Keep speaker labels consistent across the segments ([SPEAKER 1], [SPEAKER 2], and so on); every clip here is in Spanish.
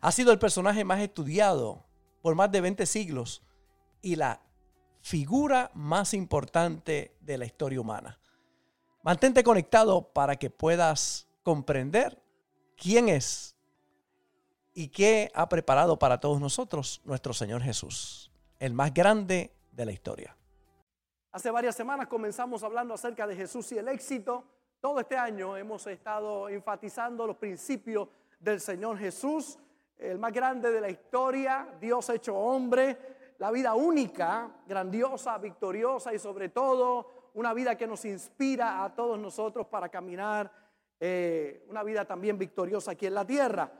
[SPEAKER 1] Ha sido el personaje más estudiado por más de 20 siglos y la figura más importante de la historia humana. Mantente conectado para que puedas comprender quién es y qué ha preparado para todos nosotros nuestro Señor Jesús, el más grande de la historia.
[SPEAKER 2] Hace varias semanas comenzamos hablando acerca de Jesús y el éxito. Todo este año hemos estado enfatizando los principios del Señor Jesús el más grande de la historia, Dios hecho hombre, la vida única, grandiosa, victoriosa y sobre todo una vida que nos inspira a todos nosotros para caminar eh, una vida también victoriosa aquí en la tierra.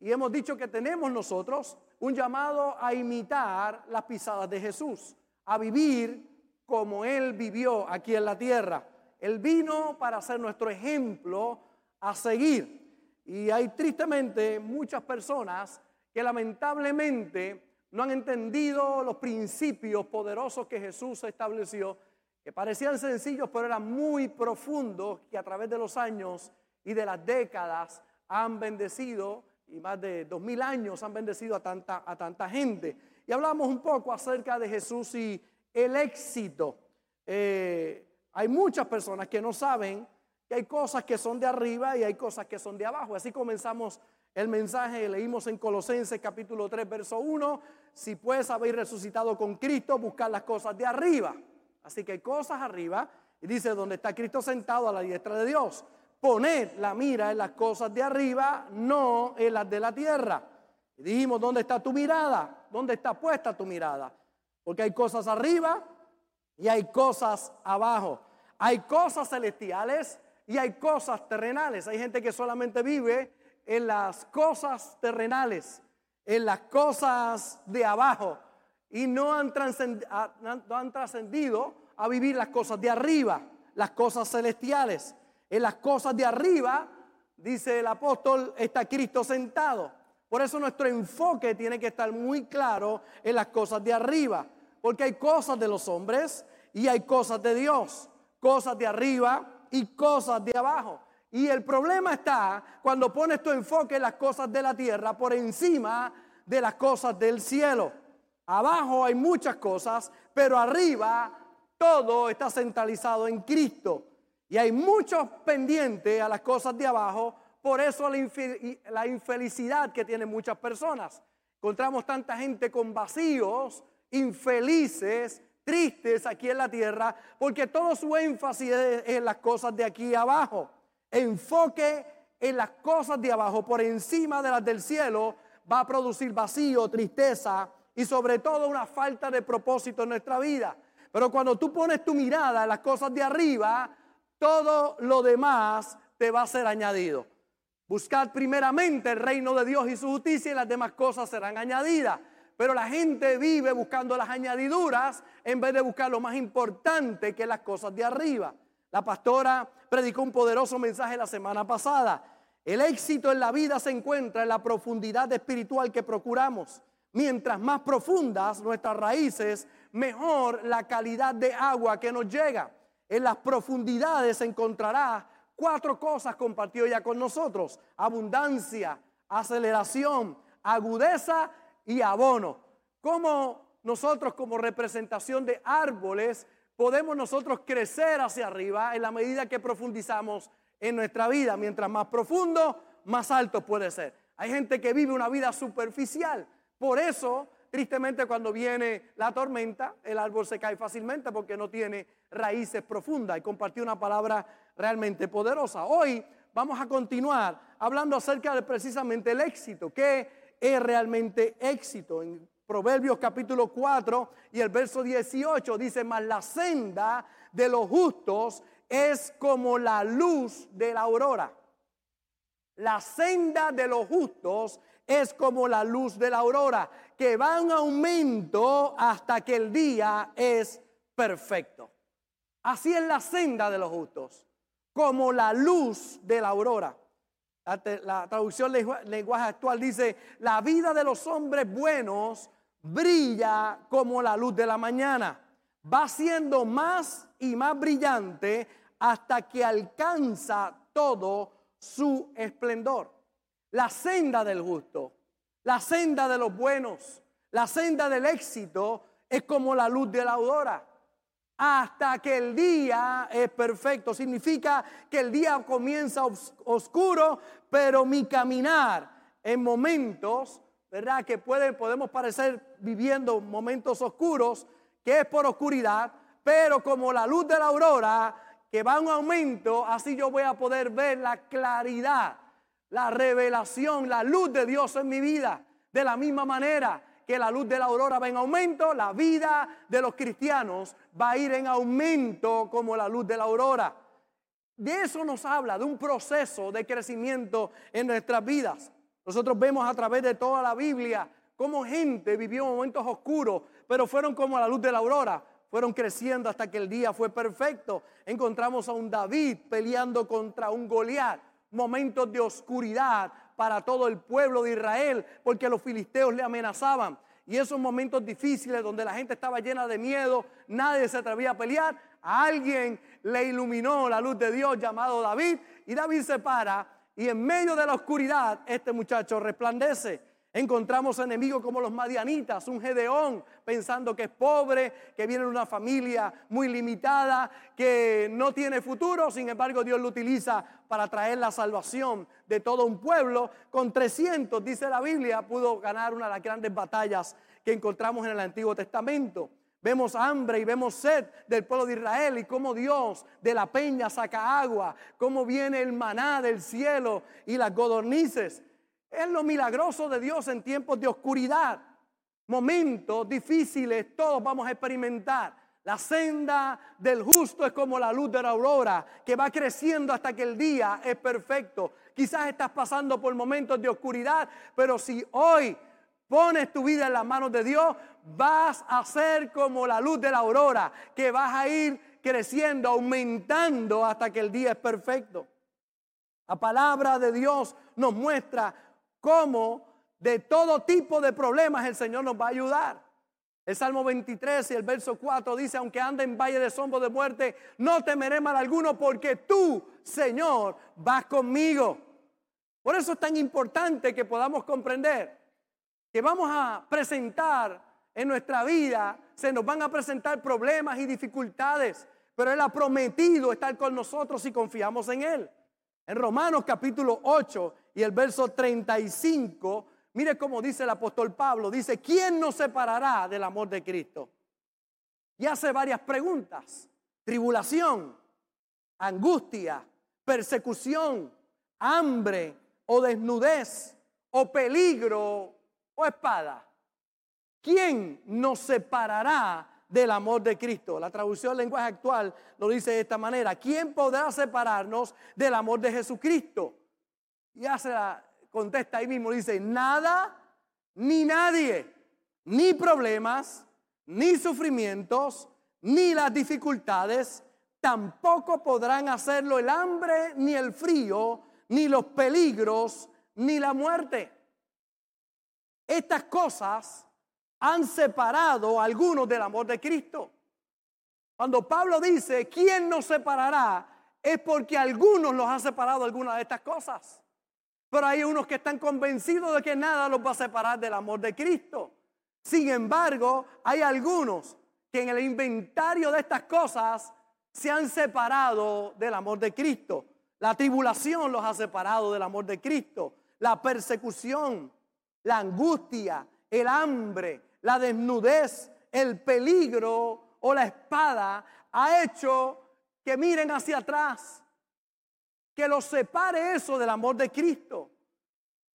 [SPEAKER 2] Y hemos dicho que tenemos nosotros un llamado a imitar las pisadas de Jesús, a vivir como Él vivió aquí en la tierra. Él vino para ser nuestro ejemplo a seguir. Y hay tristemente muchas personas que lamentablemente no han entendido los principios poderosos que Jesús estableció, que parecían sencillos, pero eran muy profundos, que a través de los años y de las décadas han bendecido, y más de dos mil años han bendecido a tanta, a tanta gente. Y hablamos un poco acerca de Jesús y el éxito. Eh, hay muchas personas que no saben y hay cosas que son de arriba y hay cosas que son de abajo. Así comenzamos el mensaje, leímos en Colosenses capítulo 3, verso 1, si pues habéis resucitado con Cristo, buscar las cosas de arriba. Así que hay cosas arriba y dice, donde está Cristo sentado a la diestra de Dios. Poned la mira en las cosas de arriba, no en las de la tierra. Y dijimos, ¿dónde está tu mirada? ¿Dónde está puesta tu mirada? Porque hay cosas arriba y hay cosas abajo. Hay cosas celestiales y hay cosas terrenales. Hay gente que solamente vive en las cosas terrenales, en las cosas de abajo y no han trascendido a vivir las cosas de arriba, las cosas celestiales. En las cosas de arriba, dice el apóstol, está Cristo sentado. Por eso nuestro enfoque tiene que estar muy claro en las cosas de arriba, porque hay cosas de los hombres y hay cosas de Dios, cosas de arriba y cosas de abajo. Y el problema está cuando pones tu enfoque en las cosas de la tierra por encima de las cosas del cielo. Abajo hay muchas cosas, pero arriba todo está centralizado en Cristo. Y hay muchos pendientes a las cosas de abajo, por eso la, infelicidad que tienen muchas personas. Encontramos tanta gente con vacíos, infelices, tristes aquí en la tierra porque todo su énfasis es en las cosas de aquí abajo. Enfoque en las cosas de abajo por encima de las del cielo va a producir vacío, tristeza y sobre todo una falta de propósito en nuestra vida. Pero cuando tú pones tu mirada en las cosas de arriba, todo lo demás te va a ser añadido. Buscad primeramente el reino de Dios y su justicia y las demás cosas serán añadidas. Pero la gente vive buscando las añadiduras en vez de buscar lo más importante que las cosas de arriba. La pastora predicó un poderoso mensaje la semana pasada. El éxito en la vida se encuentra en la profundidad espiritual que procuramos. Mientras más profundas nuestras raíces, mejor la calidad de agua que nos llega. En las profundidades encontrará cuatro cosas compartidas ya con nosotros. Abundancia, aceleración, agudeza y abono. ¿Cómo nosotros como representación de árboles podemos nosotros crecer hacia arriba en la medida que profundizamos en nuestra vida? Mientras más profundo, más alto puede ser. Hay gente que vive una vida superficial. Por eso, tristemente, cuando viene la tormenta, el árbol se cae fácilmente porque no tiene raíces profundas. Y compartí una palabra realmente poderosa. Hoy vamos a continuar hablando acerca de precisamente el éxito. que es realmente éxito. En Proverbios capítulo 4 y el verso 18 dice, mas la senda de los justos es como la luz de la aurora. La senda de los justos es como la luz de la aurora, que va en aumento hasta que el día es perfecto. Así es la senda de los justos, como la luz de la aurora. La, traducción lenguaje actual dice, la vida de los hombres buenos brilla como la luz de la mañana. Va siendo más y más brillante hasta que alcanza todo su esplendor. La senda del justo, la senda de los buenos, la senda del éxito es como la luz de la aurora. Hasta que el día es perfecto. Significa que el día comienza oscuro, pero mi caminar en momentos, ¿verdad? Que pueden, podemos parecer viviendo momentos oscuros, que es por oscuridad, pero como la luz de la aurora, que va un aumento, así yo voy a poder ver la claridad, la revelación, la luz de Dios en mi vida. De la misma manera que la luz de la aurora va en aumento, la vida de los cristianos va a ir en aumento como la luz de la aurora. De eso nos habla, de un proceso de crecimiento en nuestras vidas. Nosotros vemos a través de toda la Biblia cómo gente vivió momentos oscuros, pero fueron como la luz de la aurora fueron creciendo hasta que el día fue perfecto. Encontramos a un David peleando contra un Goliat, momentos de oscuridad para todo el pueblo de Israel, porque los filisteos le amenazaban. Y esos momentos difíciles donde la gente estaba llena de miedo, nadie se atrevía a pelear, a alguien le iluminó la luz de Dios llamado David, y David se para, y en medio de la oscuridad este muchacho resplandece. Encontramos enemigos como los madianitas, un Gedeón pensando que es pobre, que viene de una familia muy limitada, que no tiene futuro, sin embargo Dios lo utiliza para traer la salvación de todo un pueblo. Con 300, dice la Biblia, pudo ganar una de las grandes batallas que encontramos en el Antiguo Testamento. Vemos hambre y vemos sed del pueblo de Israel y cómo Dios de la peña saca agua, cómo viene el maná del cielo y las godornices. Es lo milagroso de Dios en tiempos de oscuridad. Momentos difíciles, todos vamos a experimentar. La senda del justo es como la luz de la aurora, que va creciendo hasta que el día es perfecto. Quizás estás pasando por momentos de oscuridad, pero si hoy pones tu vida en las manos de Dios, vas a ser como la luz de la aurora, que vas a ir creciendo, aumentando hasta que el día es perfecto. La palabra de Dios nos muestra cómo de todo tipo de problemas el Señor nos va a ayudar. El Salmo 23 y el verso 4 dice, aunque ande en valle de sombra de muerte, no temeré mal alguno porque tú, Señor, vas conmigo. Por eso es tan importante que podamos comprender que vamos a presentar en nuestra vida, se nos van a presentar problemas y dificultades, pero Él ha prometido estar con nosotros si confiamos en Él. En Romanos capítulo 8 y el verso 35, mire cómo dice el apóstol Pablo, dice, ¿quién nos separará del amor de Cristo? Y hace varias preguntas. Tribulación, angustia, persecución, hambre o desnudez o peligro o espada. ¿Quién nos separará del amor de Cristo. La traducción lenguaje actual lo dice de esta manera. ¿Quién podrá separarnos del amor de Jesucristo? Y la, contesta ahí mismo, dice, nada ni nadie, ni problemas, ni sufrimientos, ni las dificultades, tampoco podrán hacerlo el hambre, ni el frío, ni los peligros, ni la muerte. Estas cosas han separado a algunos del amor de Cristo. Cuando Pablo dice, ¿quién nos separará? Es porque algunos los ha separado algunas de estas cosas. Hay unos que están convencidos de que nada los va a separar del amor de Cristo. Sin embargo, hay algunos que en el inventario de estas cosas se han separado del amor de Cristo. La tribulación los ha separado del amor de Cristo. La persecución, la angustia, el hambre, la desnudez, el peligro o la espada ha hecho que miren hacia atrás, que los separe eso del amor de Cristo.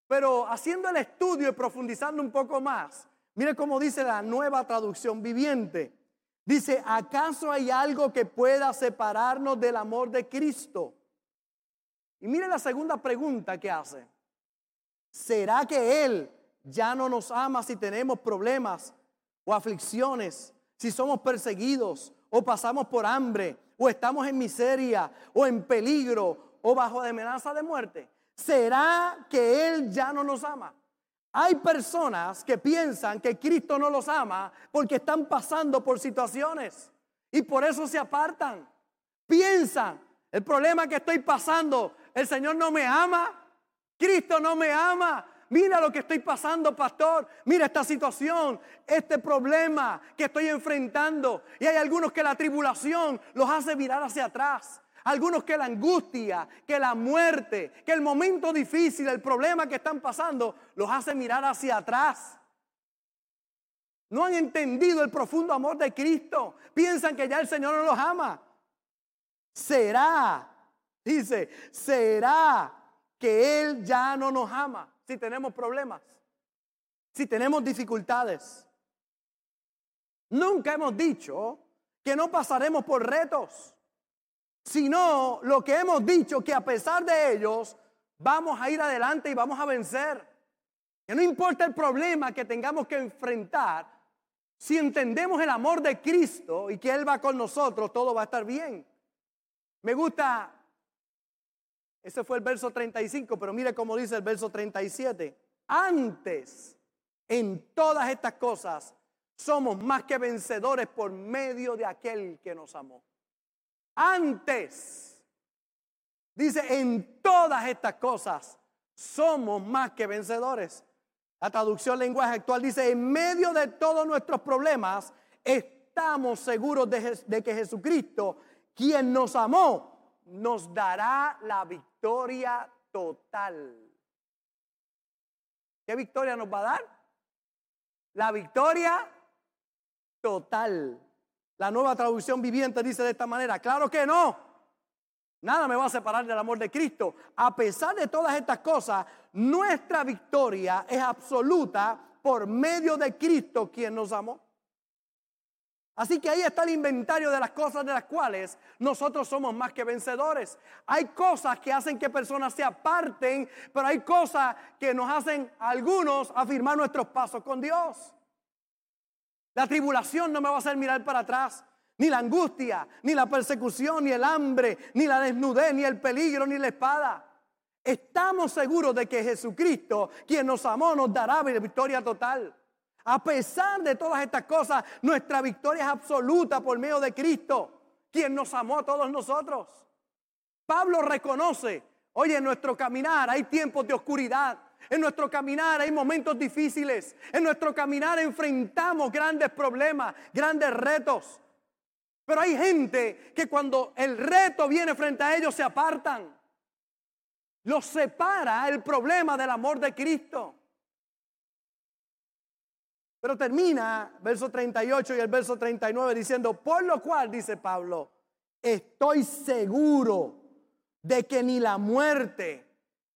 [SPEAKER 2] Pero haciendo el estudio y profundizando un poco más, mire cómo dice la nueva traducción viviente. Dice, ¿acaso hay algo que pueda separarnos del amor de Cristo? Y mire la segunda pregunta que hace. ¿Será que Él ya no nos ama si tenemos problemas o aflicciones, si somos perseguidos o pasamos por hambre o estamos en miseria o en peligro o bajo amenaza de muerte? ¿Será que Él ya no nos ama? Hay personas que piensan que Cristo no los ama porque están pasando por situaciones y por eso se apartan. Piensan, el problema que estoy pasando, el Señor no me ama, Cristo no me ama. Mira lo que estoy pasando, pastor. Mira esta situación, este problema que estoy enfrentando. Y hay algunos que la tribulación los hace mirar hacia atrás. Algunos que la angustia, que la muerte, que el momento difícil, el problema que están pasando, los hace mirar hacia atrás. No han entendido el profundo amor de Cristo. Piensan que ya el Señor no los ama. Será, dice, será que Él ya no nos ama si tenemos problemas, si tenemos dificultades. Nunca hemos dicho que no pasaremos por retos sino lo que hemos dicho, que a pesar de ellos vamos a ir adelante y vamos a vencer. Que no importa el problema que tengamos que enfrentar, si entendemos el amor de Cristo y que Él va con nosotros, todo va a estar bien. Me gusta, ese fue el verso 35, pero mire cómo dice el verso 37. Antes, en todas estas cosas, somos más que vencedores por medio de aquel que nos amó antes. Dice, en todas estas cosas somos más que vencedores. La traducción lenguaje actual dice, en medio de todos nuestros problemas, estamos seguros de, que Jesucristo, quien nos amó, nos dará la victoria total. ¿Qué victoria nos va a dar? La victoria total. La nueva traducción viviente dice de esta manera, claro que no. Nada me va a separar del amor de Cristo. A pesar de todas estas cosas, nuestra victoria es absoluta por medio de Cristo quien nos amó. Así que ahí está el inventario de las cosas de las cuales nosotros somos más que vencedores. Hay cosas que hacen que personas se aparten, pero hay cosas que nos hacen algunos afirmar nuestros pasos con Dios. La tribulación no me va a hacer mirar para atrás. Ni la angustia, ni la persecución, ni el hambre, ni la desnudez, ni el peligro, ni la espada. Estamos seguros de que Jesucristo, quien nos amó, nos dará victoria total. A pesar de todas estas cosas, nuestra victoria es absoluta por medio de Cristo, quien nos amó a todos nosotros. Pablo reconoce, oye, en nuestro caminar hay tiempos de oscuridad, en nuestro caminar hay momentos difíciles. En nuestro caminar enfrentamos grandes problemas, grandes retos. Pero hay gente que cuando el reto viene frente a ellos se apartan. Los separa el problema del amor de Cristo. Pero termina verso 38 y el verso 39 diciendo, por lo cual, dice Pablo, estoy seguro de que ni la muerte,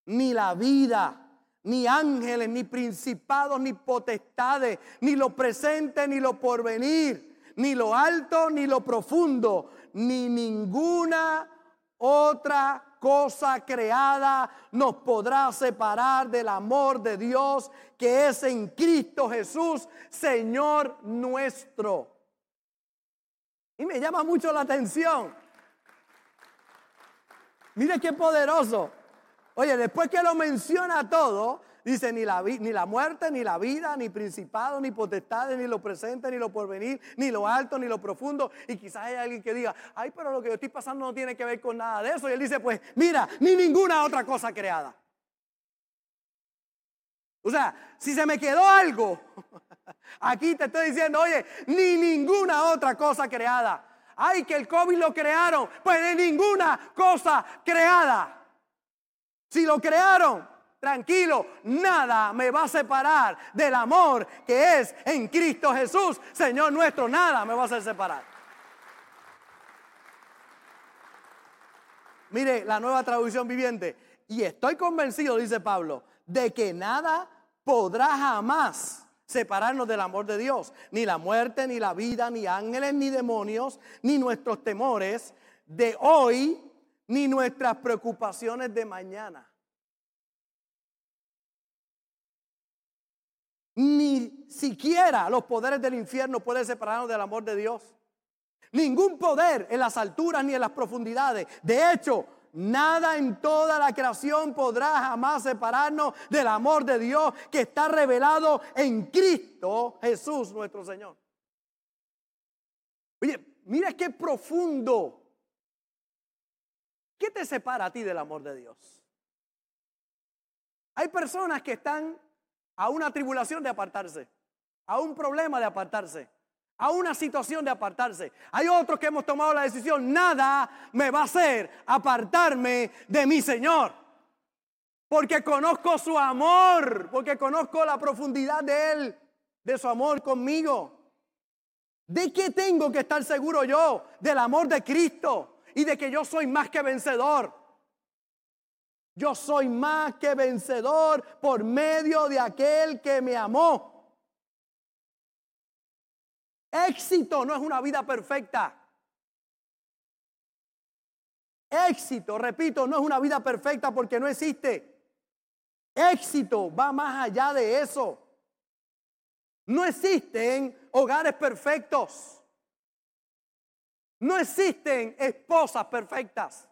[SPEAKER 2] ni la vida, ni ángeles, ni principados, ni potestades, ni lo presente, ni lo porvenir, ni lo alto, ni lo profundo, ni ninguna otra cosa creada nos podrá separar del amor de Dios que es en Cristo Jesús, Señor nuestro. Y me llama mucho la atención. Mire qué poderoso. Oye, después que lo menciona todo, dice ni la, muerte, ni la vida, ni principado, ni potestades, ni lo presente, ni lo porvenir, ni lo alto, ni lo profundo. Y quizás hay alguien que diga, ay, pero lo que yo estoy pasando no tiene que ver con nada de eso. Y él dice, pues mira, ni ninguna otra cosa creada. O sea, si se me quedó algo, aquí te estoy diciendo, oye, ni ninguna otra cosa creada. Ay, que el COVID lo crearon, pues de ninguna cosa creada. Si lo crearon, tranquilo, nada me va a separar del amor que es en Cristo Jesús, Señor nuestro, nada me va a hacer separar. Mire la nueva traducción viviente. Y estoy convencido, dice Pablo, de que nada podrá jamás separarnos del amor de Dios. Ni la muerte, ni la vida, ni ángeles, ni demonios, ni nuestros temores de hoy, ni nuestras preocupaciones de mañana. Ni siquiera los poderes del infierno pueden separarnos del amor de Dios. Ningún poder en las alturas ni en las profundidades. De hecho, nada en toda la creación podrá jamás separarnos del amor de Dios que está revelado en Cristo Jesús nuestro Señor. Oye, mira qué profundo. ¿Qué te separa a ti del amor de Dios? Hay personas que están a una tribulación de apartarse, a un problema de apartarse, a una situación de apartarse. Hay otros que hemos tomado la decisión, nada me va a hacer apartarme de mi Señor. Porque conozco su amor, porque conozco la profundidad de Él, de su amor conmigo. ¿De qué tengo que estar seguro yo? Del amor de Cristo y de que yo soy más que vencedor. Yo soy más que vencedor por medio de aquel que me amó. Éxito no es una vida perfecta. Éxito, repito, no es una vida perfecta porque no existe. Éxito va más allá de eso. No existen hogares perfectos. No existen esposas perfectas.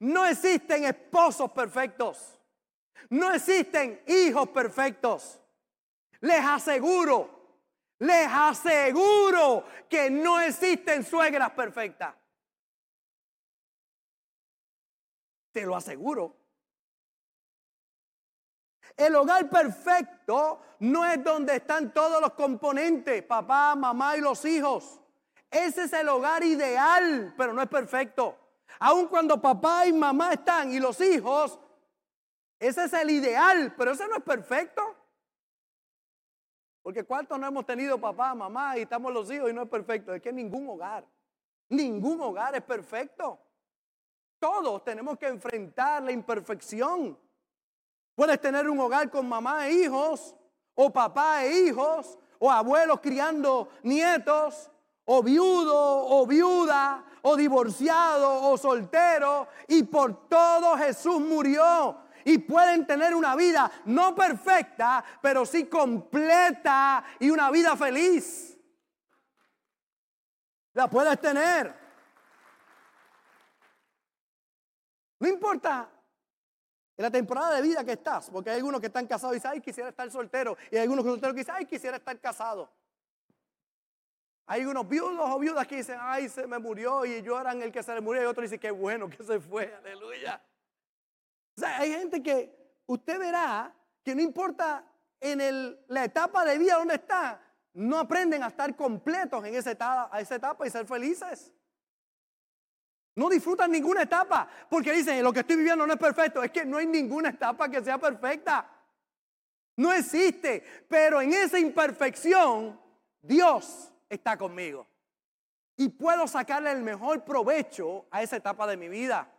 [SPEAKER 2] No existen esposos perfectos. No existen hijos perfectos. Les aseguro, les aseguro que no existen suegras perfectas. Te lo aseguro. El hogar perfecto no es donde están todos los componentes, papá, mamá y los hijos. Ese es el hogar ideal, pero no es perfecto. Aun cuando papá y mamá están y los hijos, ese es el ideal, pero ese no es perfecto. Porque cuántos no hemos tenido papá, mamá y estamos los hijos y no es perfecto. Es que ningún hogar, ningún hogar es perfecto. Todos tenemos que enfrentar la imperfección. Puedes tener un hogar con mamá e hijos, o papá e hijos, o abuelos criando nietos, o viudo o viuda, o divorciado o soltero, y por todo Jesús murió. Y pueden tener una vida no perfecta, pero sí completa y una vida feliz. La puedes tener. No importa en la temporada de vida que estás, porque hay algunos que están casados y dicen, ay, quisiera estar soltero. Y hay algunos que solteros que dicen, ay, quisiera estar casado. Hay unos viudos o viudas que dicen, ay, se me murió y lloran el que se le murió. Y otro dice, qué bueno que se fue, aleluya. O sea, hay gente que usted verá que no importa en la etapa de vida donde está, no aprenden a estar completos en esa etapa, a esa etapa y ser felices. No disfrutan ninguna etapa porque dicen, lo que estoy viviendo no es perfecto. Es que no hay ninguna etapa que sea perfecta. No existe. Pero en esa imperfección, Dios está conmigo. Y puedo sacarle el mejor provecho a esa etapa de mi vida.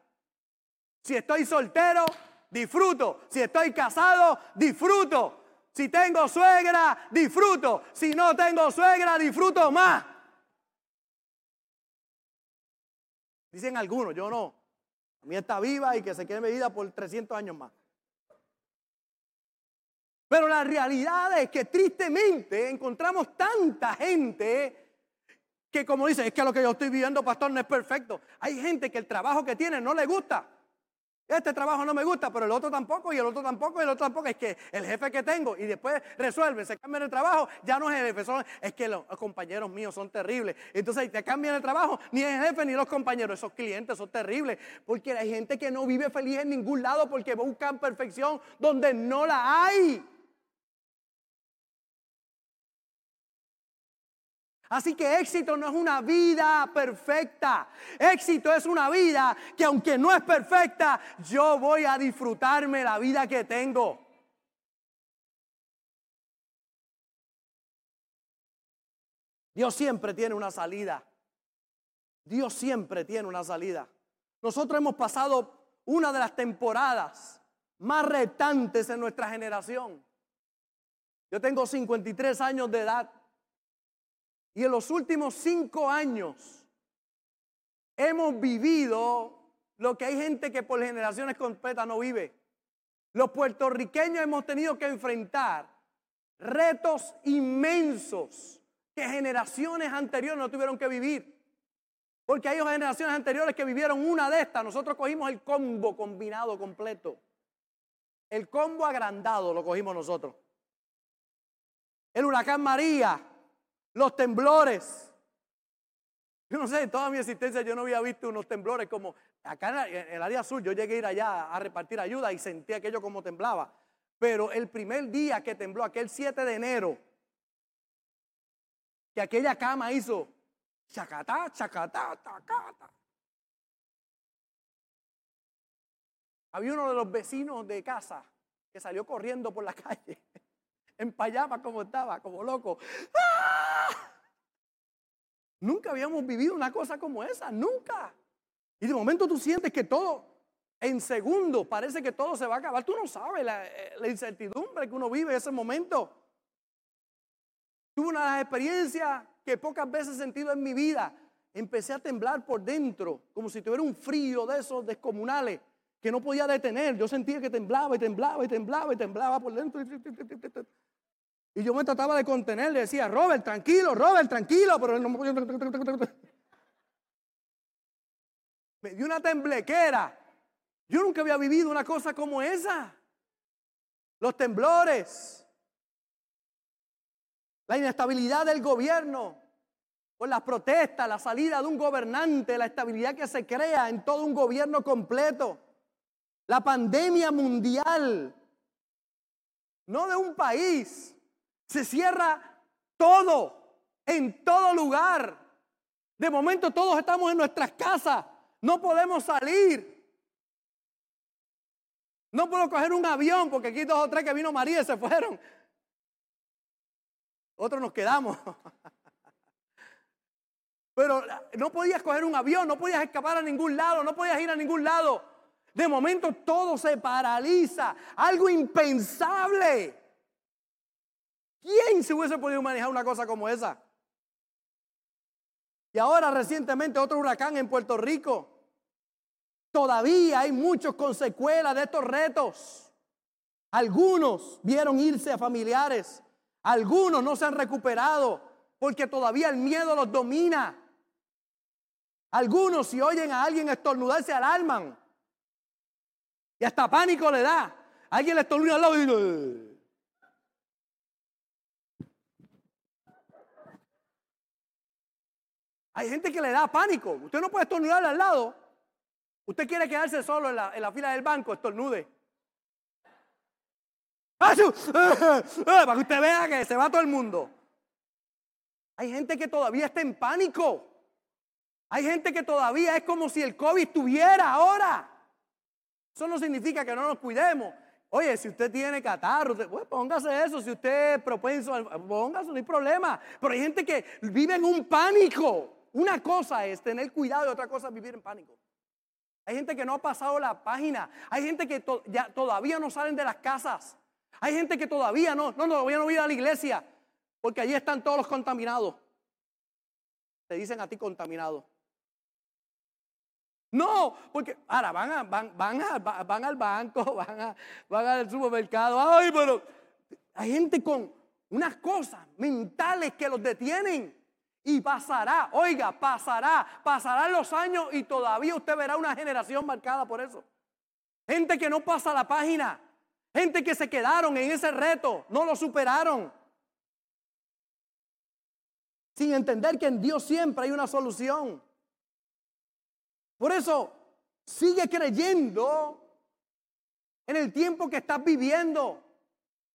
[SPEAKER 2] Si estoy soltero, disfruto. Si estoy casado, disfruto. Si tengo suegra, disfruto. Si no tengo suegra, disfruto más. Dicen algunos, yo no. A mí está viva y que se quede vida por 300 años más. Pero la realidad es que tristemente encontramos tanta gente que como dice, es que lo que yo estoy viviendo, pastor, no es perfecto. Hay gente que el trabajo que tiene no le gusta. Este trabajo no me gusta, pero el otro tampoco, y el otro tampoco, y el otro tampoco. Es que el jefe que tengo, y después resuelven, se cambian el trabajo, ya no es el jefe, es que los, compañeros míos son terribles. Entonces te cambian el trabajo, ni el jefe ni los compañeros, esos clientes son terribles. Porque hay gente que no vive feliz en ningún lado porque buscan perfección donde no la hay. Así que éxito no es una vida perfecta. Éxito es una vida que aunque no es perfecta, yo voy a disfrutarme la vida que tengo. Dios siempre tiene una salida. Dios siempre tiene una salida. Nosotros hemos pasado una de las temporadas más retantes en nuestra generación. Yo tengo 53 años de edad. Y en los últimos cinco años hemos vivido lo que hay gente que por generaciones completas no vive. Los puertorriqueños hemos tenido que enfrentar retos inmensos que generaciones anteriores no tuvieron que vivir. Porque hay generaciones anteriores que vivieron una de estas. Nosotros cogimos el combo combinado completo. El combo agrandado lo cogimos nosotros. El huracán María, los temblores. Yo no sé, en toda mi existencia yo no había visto unos temblores como acá en el área sur. Yo llegué a ir allá a repartir ayuda y sentí aquello como temblaba. Pero el primer día que tembló, aquel 7 de enero, que aquella cama hizo chacatá, chacatá, tacata. Había uno de los vecinos de casa que salió corriendo por la calle, en como estaba, como loco. ¡Ah! Nunca habíamos vivido una cosa como esa, nunca. Y de momento tú sientes que todo, en segundos, parece que todo se va a acabar. Tú no sabes la, eh, la incertidumbre que uno vive en ese momento. Tuve una de las experiencias que pocas veces he sentido en mi vida. Empecé a temblar por dentro, como si tuviera un frío de esos descomunales que no podía detener. Yo sentía que temblaba y temblaba y temblaba y temblaba por dentro. Y yo me trataba de contener, le decía, Robert, tranquilo, Robert, tranquilo, pero él no Me dio una temblequera. Yo nunca había vivido una cosa como esa. Los temblores, la inestabilidad del gobierno, por las protestas, la salida de un gobernante, la estabilidad que se crea en todo un gobierno completo, la pandemia mundial, no de un país, se cierra todo, en todo lugar. De momento todos estamos en nuestras casas, no podemos salir. No puedo coger un avión porque aquí dos o tres que vino María y se fueron. Otros nos quedamos. Pero no podías coger un avión, no podías escapar a ningún lado, no podías ir a ningún lado. De momento todo se paraliza, algo impensable. ¿Quién se hubiese podido manejar una cosa como esa? Y ahora recientemente otro huracán en Puerto Rico. Todavía hay muchos con secuelas de estos retos. Algunos vieron irse a familiares, algunos no se han recuperado porque todavía el miedo los domina. Algunos si oyen a alguien estornudar se alarman. Y hasta pánico le da. Alguien le estornuda al lado y Hay gente que le da pánico. Usted no puede estornudar al lado. Usted quiere quedarse solo en la, fila del banco, estornude. Para que usted vea que se va todo el mundo. Hay gente que todavía está en pánico. Hay gente que todavía es como si el COVID estuviera ahora. Eso no significa que no nos cuidemos. Oye, si usted tiene catarro, pues póngase eso. Si usted es propenso, póngase, no hay problema. Pero hay gente que vive en un pánico. Una cosa es tener cuidado y otra cosa es vivir en pánico. Hay gente que no ha pasado la página. Hay gente que ya todavía no salen de las casas. Hay gente que todavía no, no, no, todavía no a la iglesia, porque allí están todos los contaminados. Te dicen a ti contaminado. No, porque ahora van, a, van, van al banco, a, van al supermercado. Ay, pero hay gente con unas cosas mentales que los detienen. Y pasará, oiga, pasará, pasarán los años y todavía usted verá una generación marcada por eso. Gente que no pasa la página, Gente que se quedaron en ese reto, no lo superaron. Sin entender que en Dios siempre hay una solución. Por eso, sigue creyendo en el tiempo que estás viviendo,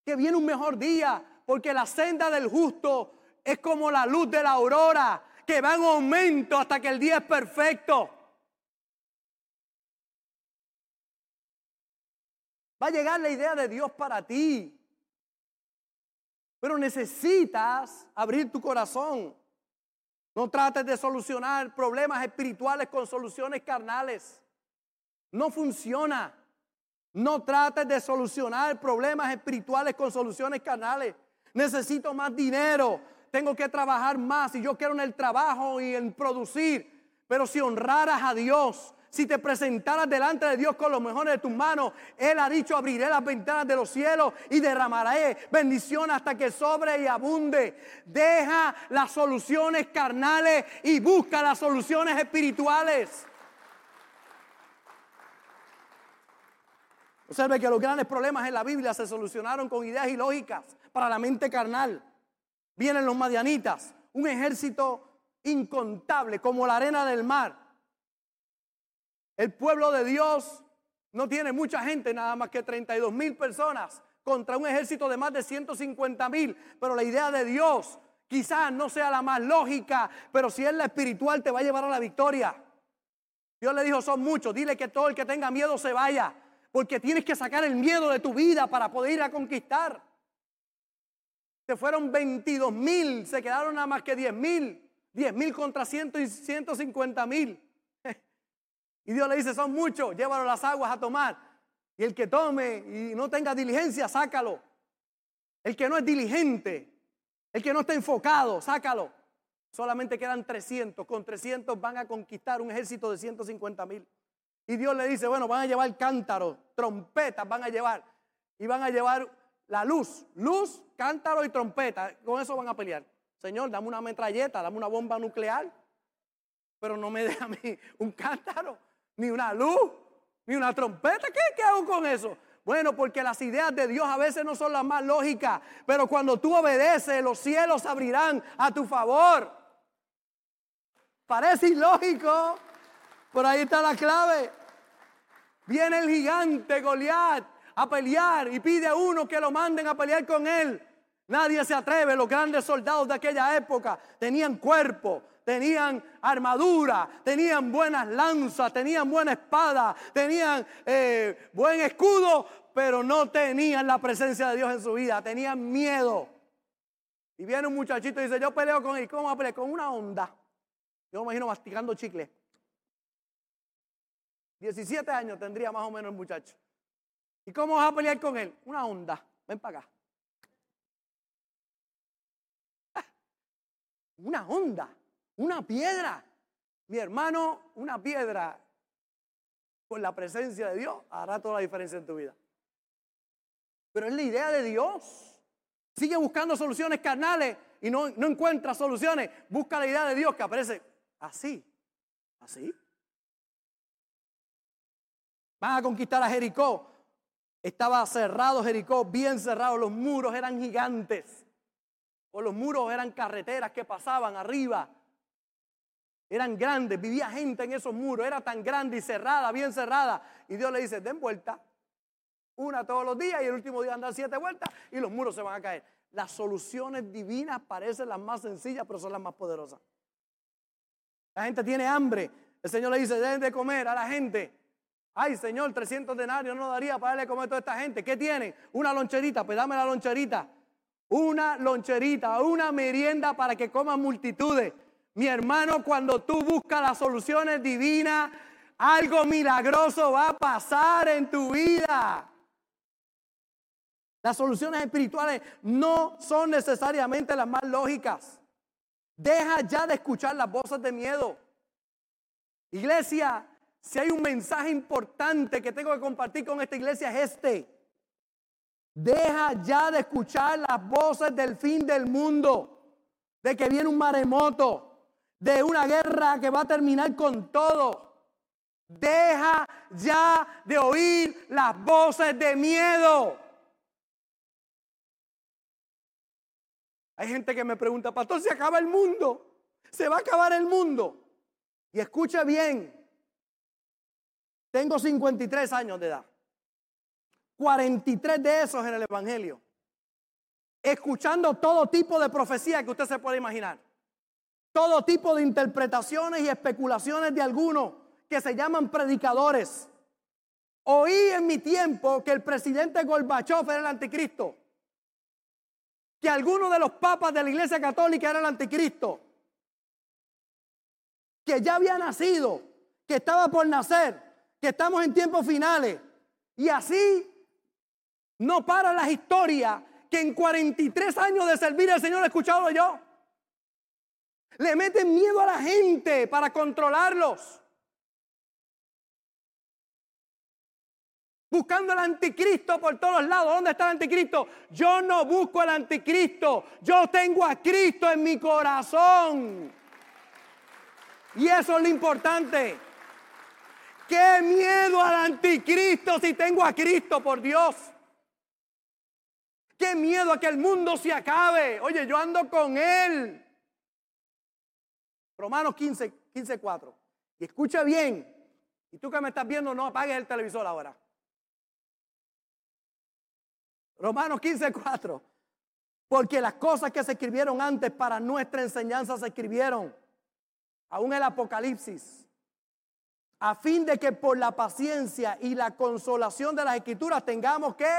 [SPEAKER 2] que viene un mejor día, porque la senda del justo es como la luz de la aurora, que va en aumento hasta que el día es perfecto. Va a llegar la idea de Dios para ti. Pero necesitas abrir tu corazón. No trates de solucionar problemas espirituales con soluciones carnales. No funciona. No trates de solucionar problemas espirituales con soluciones carnales. Necesito más dinero. Tengo que trabajar más y yo quiero en el trabajo y en producir. Pero si honraras a Dios, si te presentaras delante de Dios con los mejores de tus manos, Él ha dicho, abriré las ventanas de los cielos y derramaré bendición hasta que sobre y abunde. Deja las soluciones carnales y busca las soluciones espirituales. Observe que los grandes problemas en la Biblia se solucionaron con ideas ilógicas para la mente carnal. Vienen los madianitas, un ejército incontable como la arena del mar el pueblo de Dios no tiene mucha gente, nada más que 32 mil personas contra un ejército de más de 150 mil. Pero la idea de Dios quizás no sea la más lógica, pero si es la espiritual te va a llevar a la victoria. Dios le dijo, son muchos, dile que todo el que tenga miedo se vaya, porque tienes que sacar el miedo de tu vida para poder ir a conquistar. Se fueron 22 mil, se quedaron nada más que 10 mil, 10 mil contra 100 y 150 mil. Y Dios le dice, son muchos, llévalo las aguas a tomar. Y el que tome y no tenga diligencia, sácalo. El que no es diligente, el que no está enfocado, sácalo. Solamente quedan 300. Con 300 van a conquistar un ejército de 150 mil. Y Dios le dice, bueno, van a llevar cántaros, trompetas van a llevar. Y van a llevar la luz, luz, cántaro y trompeta. Con eso van a pelear. Señor, dame una metralleta, dame una bomba nuclear. Pero no me deja a mí un cántaro ni una luz, ni una trompeta. ¿Qué, ¿Qué hago con eso? Bueno, porque las ideas de Dios a veces no son las más lógicas, pero cuando tú obedeces, los cielos abrirán a tu favor. Parece ilógico, por ahí está la clave. Viene el gigante Goliat a pelear y pide a uno que lo manden a pelear con él. Nadie se atreve, los grandes soldados de aquella época tenían cuerpo, tenían armadura, tenían buenas lanzas, tenían buena espada, tenían eh, buen escudo, pero no tenían la presencia de Dios en su vida, tenían miedo. Y viene un muchachito y dice, yo peleo con él, ¿cómo va a? Con una onda. Yo me imagino masticando chicle. 17 años tendría más o menos el muchacho. ¿Y cómo vas a pelear con él? Una onda. Ven para acá. Una onda. Una piedra. Mi hermano, una piedra con la presencia de Dios hará toda la diferencia en tu vida. Pero es la idea de Dios. Sigue buscando soluciones carnales y no, no encuentra soluciones. Busca la idea de Dios que aparece así. Así. Van a conquistar a Jericó. Estaba cerrado Jericó, bien cerrado. Los muros eran gigantes. O los muros eran carreteras que pasaban arriba eran grandes, vivía gente en esos muros, era tan grande y cerrada, bien cerrada. Y Dios le dice, den vuelta, una todos los días y el último día andan siete vueltas y los muros se van a caer. Las soluciones divinas parecen las más sencillas, pero son las más poderosas. La gente tiene hambre. El Señor le dice, deben de comer a la gente. Ay, Señor, 300 denarios no daría para darle comer a toda esta gente. ¿Qué tienen? Una loncherita, pues dame la loncherita. Una loncherita, una merienda para que coman multitudes. Mi hermano, cuando tú buscas las soluciones divinas, algo milagroso va a pasar en tu vida. Las soluciones espirituales no son necesariamente las más lógicas. Deja ya de escuchar las voces de miedo. Iglesia, si hay un mensaje importante que tengo que compartir con esta iglesia es este. Deja ya de escuchar las voces del fin del mundo, de que viene un maremoto, de una guerra que va a terminar con todo. Deja ya de oír las voces de miedo. Hay gente que me pregunta, pastor, ¿se acaba el mundo? ¿Se va a acabar el mundo? Y escuche bien, tengo 53 años de edad. 43 de esos en el Evangelio. Escuchando todo tipo de profecía que usted se puede imaginar todo tipo de interpretaciones y especulaciones de algunos que se llaman predicadores. Oí en mi tiempo que el presidente Gorbachev era el anticristo, que algunos de los papas de la iglesia católica eran el anticristo, que ya había nacido, que estaba por nacer, que estamos en tiempos finales. Y así no para las historias que en 43 años de servir al Señor he escuchado yo. Le meten miedo a la gente para controlarlos. buscando el anticristo por todos lados. ¿Dónde está el anticristo? Yo no busco el anticristo, yo tengo a Cristo en mi corazón. Y eso es lo importante. Qué miedo al anticristo si tengo a Cristo, por Dios. Qué miedo a que el mundo se acabe. Oye, yo ando con Él. Romanos 15, 15, 4. Y escucha bien. Y tú que me estás viendo, no apagues el televisor ahora. Romanos 15, 4. Porque las cosas que se escribieron antes para nuestra enseñanza se escribieron. Aún el Apocalipsis. A fin de que por la paciencia y la consolación de las escrituras tengamos que.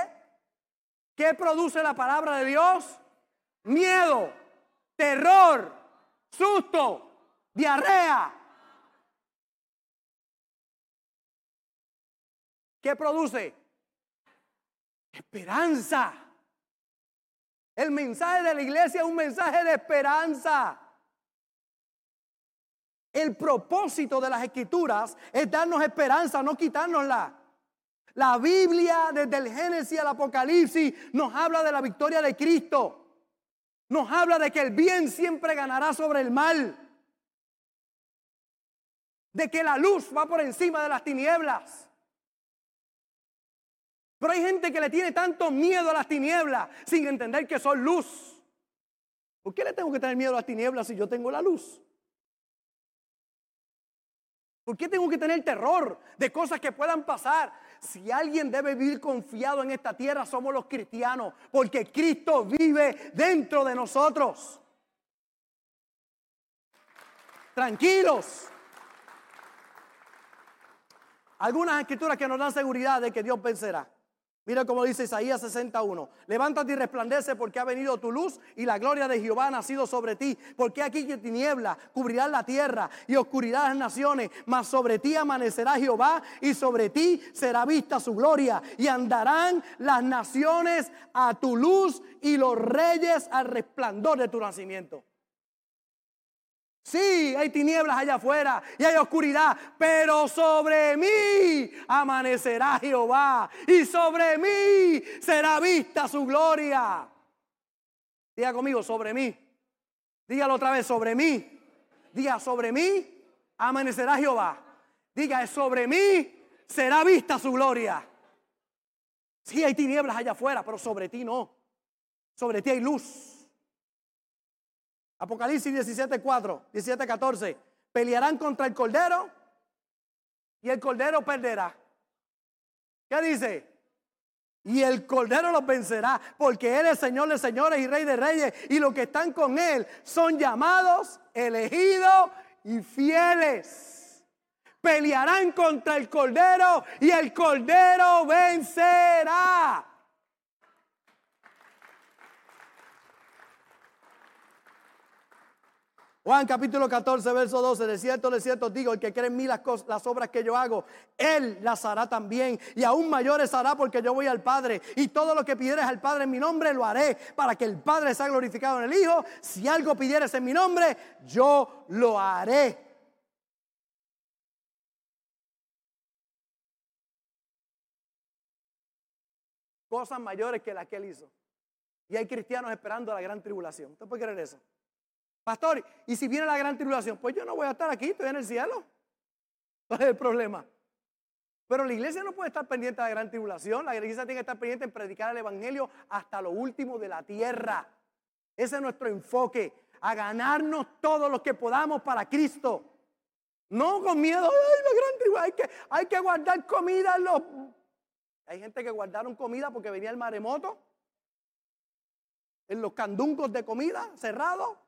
[SPEAKER 2] ¿Qué produce la palabra de Dios? Miedo, terror, susto, diarrea. ¿Qué produce? Esperanza. El mensaje de la iglesia es un mensaje de esperanza. El propósito de las escrituras es darnos esperanza, no quitárnosla. La Biblia, desde el Génesis al Apocalipsis, nos habla de la victoria de Cristo. Nos habla de que el bien siempre ganará sobre el mal. De que la luz va por encima de las tinieblas. Pero hay gente que le tiene tanto miedo a las tinieblas sin entender que son luz. ¿Por qué le tengo que tener miedo a las tinieblas si yo tengo la luz? ¿Por qué tengo que tener terror de cosas que puedan pasar? Si alguien debe vivir confiado en esta tierra, somos los cristianos, porque Cristo vive dentro de nosotros. Tranquilos. Algunas escrituras que nos dan seguridad de que Dios vencerá. Mira cómo dice Isaías 61. Levántate y resplandece porque ha venido tu luz y la gloria de Jehová ha nacido sobre ti. Porque aquí que tiniebla cubrirá la tierra y oscuridad las naciones. Mas sobre ti amanecerá Jehová y sobre ti será vista su gloria. Y andarán las naciones a tu luz y los reyes al resplandor de tu nacimiento. Sí, hay tinieblas allá afuera y hay oscuridad, pero sobre mí amanecerá Jehová y sobre mí será vista su gloria. Diga conmigo, sobre mí. Dígalo otra vez, sobre mí. Diga, sobre mí amanecerá Jehová. Diga, sobre mí será vista su gloria. Sí, hay tinieblas allá afuera, pero sobre ti no. Sobre ti hay luz. Apocalipsis 17, 4, 17, 14. Pelearán contra el Cordero y el Cordero perderá. ¿Qué dice? Y el Cordero los vencerá, porque Él es Señor de señores y Rey de reyes. Y los que están con Él son llamados, elegidos y fieles. Pelearán contra el Cordero y el Cordero vencerá. Juan capítulo 14, verso 12, de cierto, de cierto digo, el que cree en mí las, obras que yo hago, él las hará también, y aún mayores hará porque yo voy al Padre, y todo lo que pidieres al Padre en mi nombre lo haré, para que el Padre sea glorificado en el Hijo, si algo pidieres en mi nombre, yo lo haré. Cosas mayores que las que él hizo. Y hay cristianos esperando la gran tribulación. ¿Usted puede creer eso? Pastor, ¿y si viene la gran tribulación? Pues yo no voy a estar aquí, estoy en el cielo. ¿Cuál es el problema? Pero la iglesia no puede estar pendiente de la gran tribulación. La iglesia tiene que estar pendiente en predicar el evangelio hasta lo último de la tierra. Ese es nuestro enfoque, a ganarnos todo lo que podamos para Cristo. No con miedo, ay, la gran tribulación, hay que, hay que guardar comida en los... Hay gente que guardaron comida porque venía el maremoto, en los candungos de comida cerrados.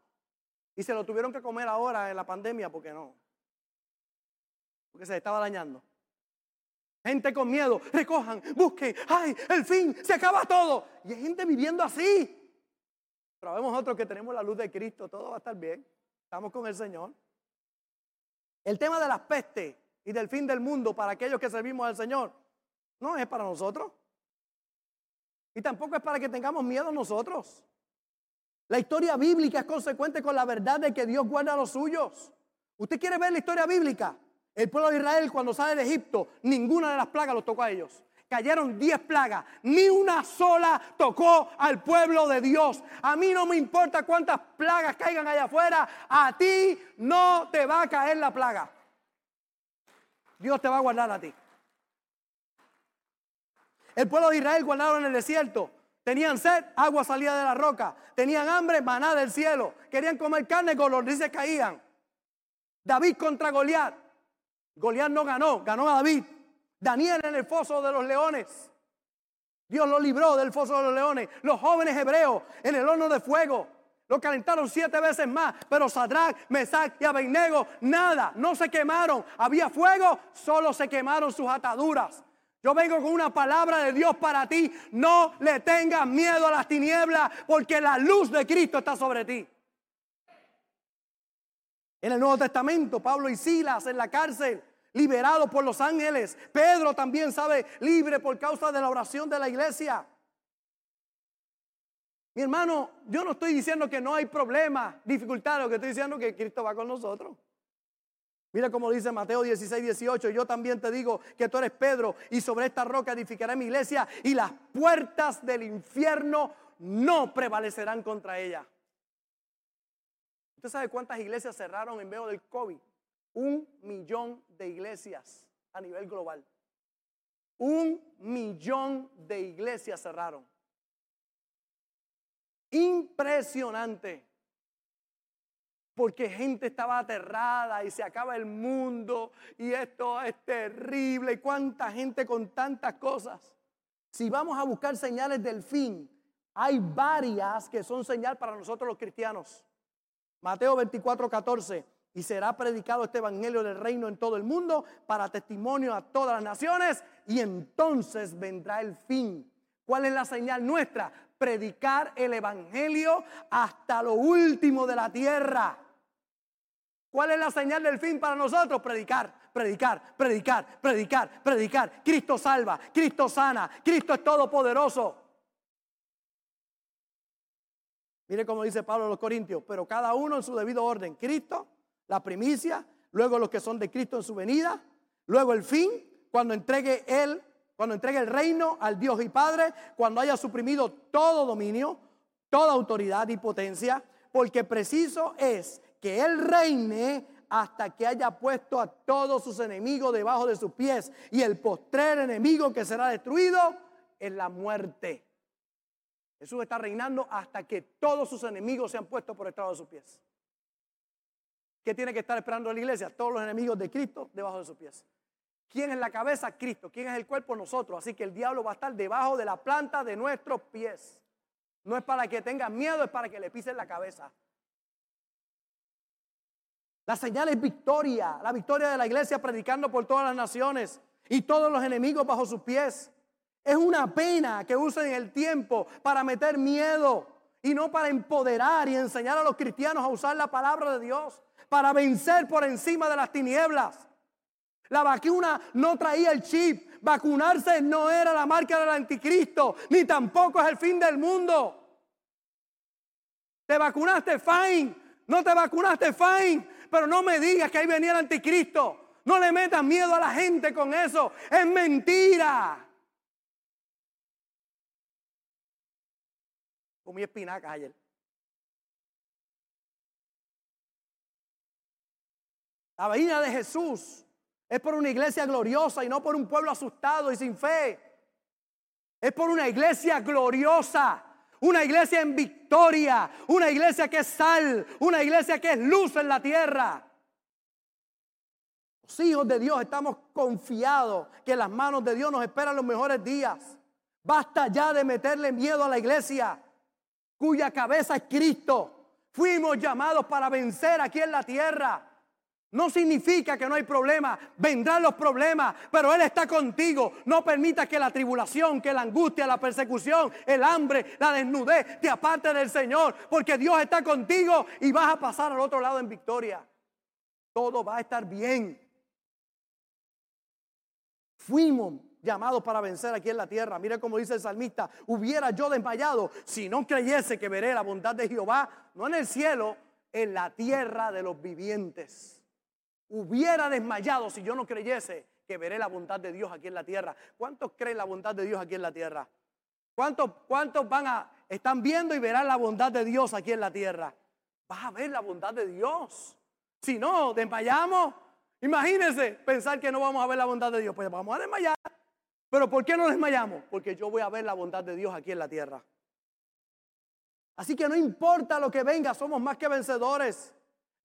[SPEAKER 2] Y se lo tuvieron que comer ahora en la pandemia porque no. Porque se estaba dañando. Gente con miedo, recojan, busquen, ay, el fin, se acaba todo. Y hay gente viviendo así. Pero vemos otros que tenemos la luz de Cristo, todo va a estar bien. Estamos con el Señor. El tema de las pestes y del fin del mundo para aquellos que servimos al Señor no es para nosotros. Y tampoco es para que tengamos miedo nosotros. La historia bíblica es consecuente con la verdad de que Dios guarda a los suyos. ¿Usted quiere ver la historia bíblica? El pueblo de Israel cuando sale de Egipto, ninguna de las plagas los tocó a ellos. cayeron diez plagas, ni una sola tocó al pueblo de Dios. A mí no me importa cuántas plagas caigan allá afuera, a ti no te va a caer la plaga. Dios te va a guardar a ti. El pueblo de Israel guardaron en el desierto. Tenían sed, agua salía de la roca. Tenían hambre, maná del cielo. Querían comer carne, dice caían. David contra Goliat. Goliat no ganó, ganó a David. Daniel en el foso de los leones. Dios lo libró del foso de los leones. Los jóvenes hebreos en el horno de fuego. Lo calentaron siete veces más. Pero Sadrach, Mesach y Abednego, nada, no se quemaron. Había fuego, solo se quemaron sus ataduras. Yo vengo con una palabra de Dios para ti. No le tengas miedo a las tinieblas porque la luz de Cristo está sobre ti. En el Nuevo Testamento, Pablo y Silas en la cárcel, liberados por los ángeles. Pedro también sabe, libre por causa de la oración de la iglesia. Mi hermano, yo no estoy diciendo que no hay problemas, dificultades, lo que estoy diciendo es que Cristo va con nosotros. Mira cómo dice Mateo 16, 18. Yo también te digo que tú eres Pedro y sobre esta roca edificaré mi iglesia y las puertas del infierno no prevalecerán contra ella. ¿Usted sabe cuántas iglesias cerraron en medio del COVID? Un millón de iglesias a nivel global. Un millón de iglesias cerraron. Impresionante. Porque gente estaba aterrada y se acaba el mundo y esto es terrible. Y cuánta gente con tantas cosas. Si vamos a buscar señales del fin, hay varias que son señal para nosotros los cristianos. Mateo 24, 14. Y será predicado este evangelio del reino en todo el mundo para testimonio a todas las naciones y entonces vendrá el fin. ¿Cuál es la señal nuestra? Predicar el evangelio hasta lo último de la tierra. ¿Cuál es la señal del fin para nosotros? Predicar, predicar, predicar, predicar, predicar. Cristo salva, Cristo sana, Cristo es todopoderoso. Mire cómo dice Pablo a los Corintios, pero cada uno en su debido orden. Cristo, la primicia, luego los que son de Cristo en su venida, luego el fin, cuando entregue él, cuando entregue el reino al Dios y Padre, cuando haya suprimido todo dominio, toda autoridad y potencia, porque preciso es que él reine hasta que haya puesto a todos sus enemigos debajo de sus pies y el postrer enemigo que será destruido es la muerte. Jesús está reinando hasta que todos sus enemigos se han puesto por estado de sus pies. ¿Qué tiene que estar esperando la iglesia? Todos los enemigos de Cristo debajo de sus pies. ¿Quién es la cabeza? Cristo. ¿Quién es el cuerpo? Nosotros. Así que el diablo va a estar debajo de la planta de nuestros pies. No es para que tengan miedo, es para que le pisen la cabeza. La señal es victoria, la victoria de la iglesia predicando por todas las naciones y todos los enemigos bajo sus pies. Es una pena que usen el tiempo para meter miedo y no para empoderar y enseñar a los cristianos a usar la palabra de Dios, para vencer por encima de las tinieblas. La vacuna no traía el chip, vacunarse no era la marca del anticristo, ni tampoco es el fin del mundo. Te vacunaste, fine. No te vacunaste, fine. Pero no me digas que ahí venía el anticristo. No le metas miedo a la gente con eso. Es mentira. Comí espinacas ayer. La venida de Jesús es por una iglesia gloriosa y no por un pueblo asustado y sin fe. Es por una iglesia gloriosa, una iglesia en victoria, una iglesia que es sal, una iglesia que es luz en la tierra. Los hijos de Dios estamos confiados que las manos de Dios nos esperan los mejores días. Basta ya de meterle miedo a la iglesia cuya cabeza es Cristo. Fuimos llamados para vencer aquí en la tierra. No significa que no hay problemas, vendrán los problemas, pero Él está contigo. No permita que la tribulación, que la angustia, la persecución, el hambre, la desnudez te aparte del Señor, porque Dios está contigo y vas a pasar al otro lado en victoria. Todo va a estar bien. Fuimos llamados para vencer aquí en la tierra. Mire cómo dice el salmista, hubiera yo desmayado si no creyese que veré la bondad de Jehová, no en el cielo, en la tierra de los vivientes. Hubiera desmayado si yo no creyese que veré la bondad de Dios aquí en la tierra. ¿Cuántos creen la bondad de Dios aquí en la tierra? ¿Cuántos, cuántos van a, están viendo y verán la bondad de Dios aquí en la tierra? Vas a ver la bondad de Dios. Si no, desmayamos. Imagínense pensar que no vamos a ver la bondad de Dios. Pues vamos a desmayar. Pero ¿por qué no desmayamos? Porque yo voy a ver la bondad de Dios aquí en la tierra. Así que no importa lo que venga, somos más que vencedores.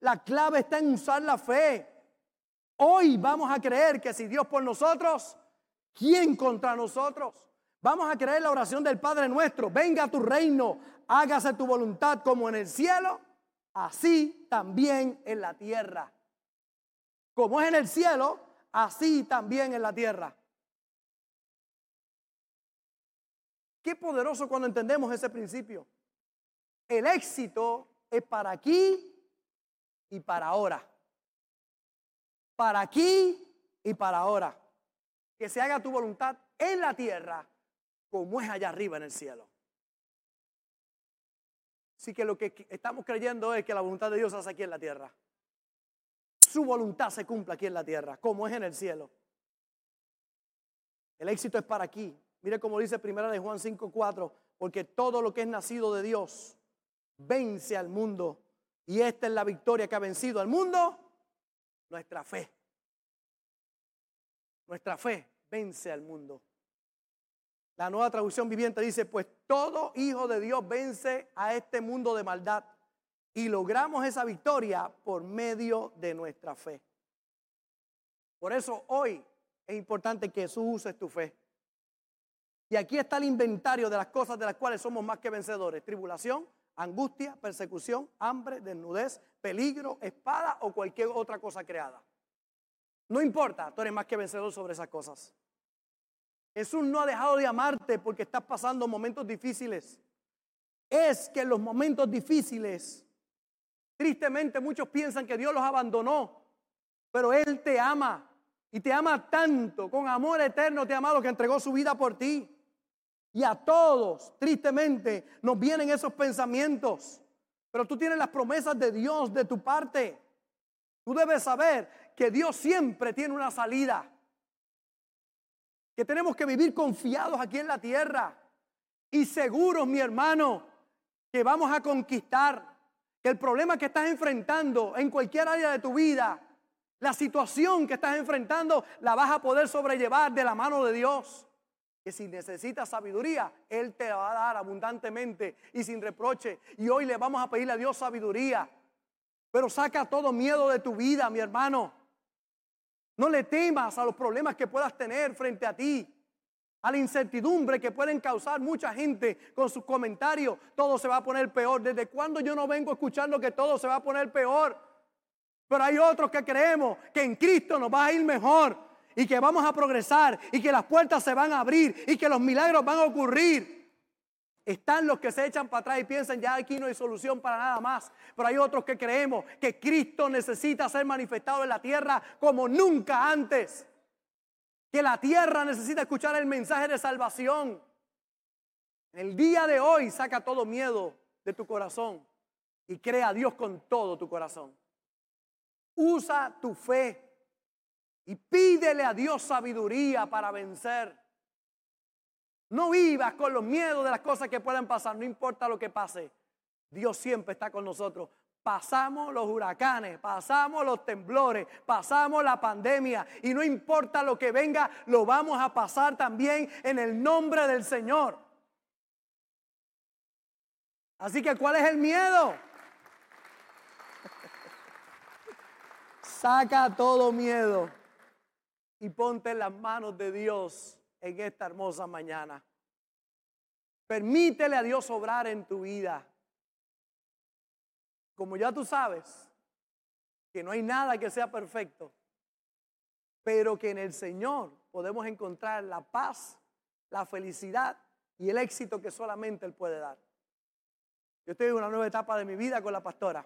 [SPEAKER 2] La clave está en usar la fe. Hoy vamos a creer que si Dios por nosotros, ¿quién contra nosotros? Vamos a creer la oración del Padre nuestro. Venga a tu reino, hágase tu voluntad como en el cielo, así también en la tierra. Como es en el cielo, así también en la tierra. Qué poderoso cuando entendemos ese principio. El éxito es para aquí y para ahora. Para aquí y para ahora. Que se haga tu voluntad en la tierra como es allá arriba en el cielo. Así que lo que estamos creyendo es que la voluntad de Dios se hace aquí en la tierra. Su voluntad se cumple aquí en la tierra, como es en el cielo. El éxito es para aquí. Mire como dice primera de Juan 5:4, porque todo lo que es nacido de Dios vence al mundo. Y esta es la victoria que ha vencido al mundo, nuestra fe. Nuestra fe vence al mundo. La nueva traducción viviente dice, pues todo hijo de Dios vence a este mundo de maldad y logramos esa victoria por medio de nuestra fe. Por eso hoy es importante que tú uses tu fe. Y aquí está el inventario de las cosas de las cuales somos más que vencedores. Tribulación, angustia, persecución, hambre, desnudez, peligro, espada o cualquier otra cosa creada. No importa, tú eres más que vencedor sobre esas cosas. Jesús no ha dejado de amarte porque estás pasando momentos difíciles. Es que en los momentos difíciles, tristemente muchos piensan que Dios los abandonó, pero Él te ama y te ama tanto, con amor eterno te ha amado que entregó su vida por ti. Y a todos, tristemente, nos vienen esos pensamientos. Pero tú tienes las promesas de Dios de tu parte. Tú debes saber que Dios siempre tiene una salida. Que tenemos que vivir confiados aquí en la tierra. Y seguros, mi hermano, que vamos a conquistar. Que el problema que estás enfrentando en cualquier área de tu vida, la situación que estás enfrentando, la vas a poder sobrellevar de la mano de Dios que si necesitas sabiduría, Él te va a dar abundantemente y sin reproche. Y hoy le vamos a pedirle a Dios sabiduría. Pero saca todo miedo de tu vida, mi hermano. No le temas a los problemas que puedas tener frente a ti, a la incertidumbre que pueden causar mucha gente con sus comentarios. Todo se va a poner peor. ¿Desde cuándo yo no vengo escuchando que todo se va a poner peor? Pero hay otros que creemos que en Cristo nos va a ir mejor y que vamos a progresar y que las puertas se van a abrir y que los milagros van a ocurrir. Están los que se echan para atrás y piensan ya aquí no hay solución para nada más. Pero hay otros que creemos que Cristo necesita ser manifestado en la tierra como nunca antes. Que la tierra necesita escuchar el mensaje de salvación. En el día de hoy saca todo miedo de tu corazón y crea a Dios con todo tu corazón. Usa tu fe y pídele a Dios sabiduría para vencer. No vivas con los miedos de las cosas que puedan pasar, no importa lo que pase. Dios siempre está con nosotros. Pasamos los huracanes, pasamos los temblores, pasamos la pandemia y no importa lo que venga, lo vamos a pasar también en el nombre del Señor. Así que, ¿cuál es el miedo? Saca todo miedo y ponte en las manos de Dios en esta hermosa mañana. Permítele a Dios obrar en tu vida. Como ya tú sabes, que no hay nada que sea perfecto, pero que en el Señor podemos encontrar la paz, la felicidad y el éxito que solamente Él puede dar. Yo estoy en una nueva etapa de mi vida con la pastora.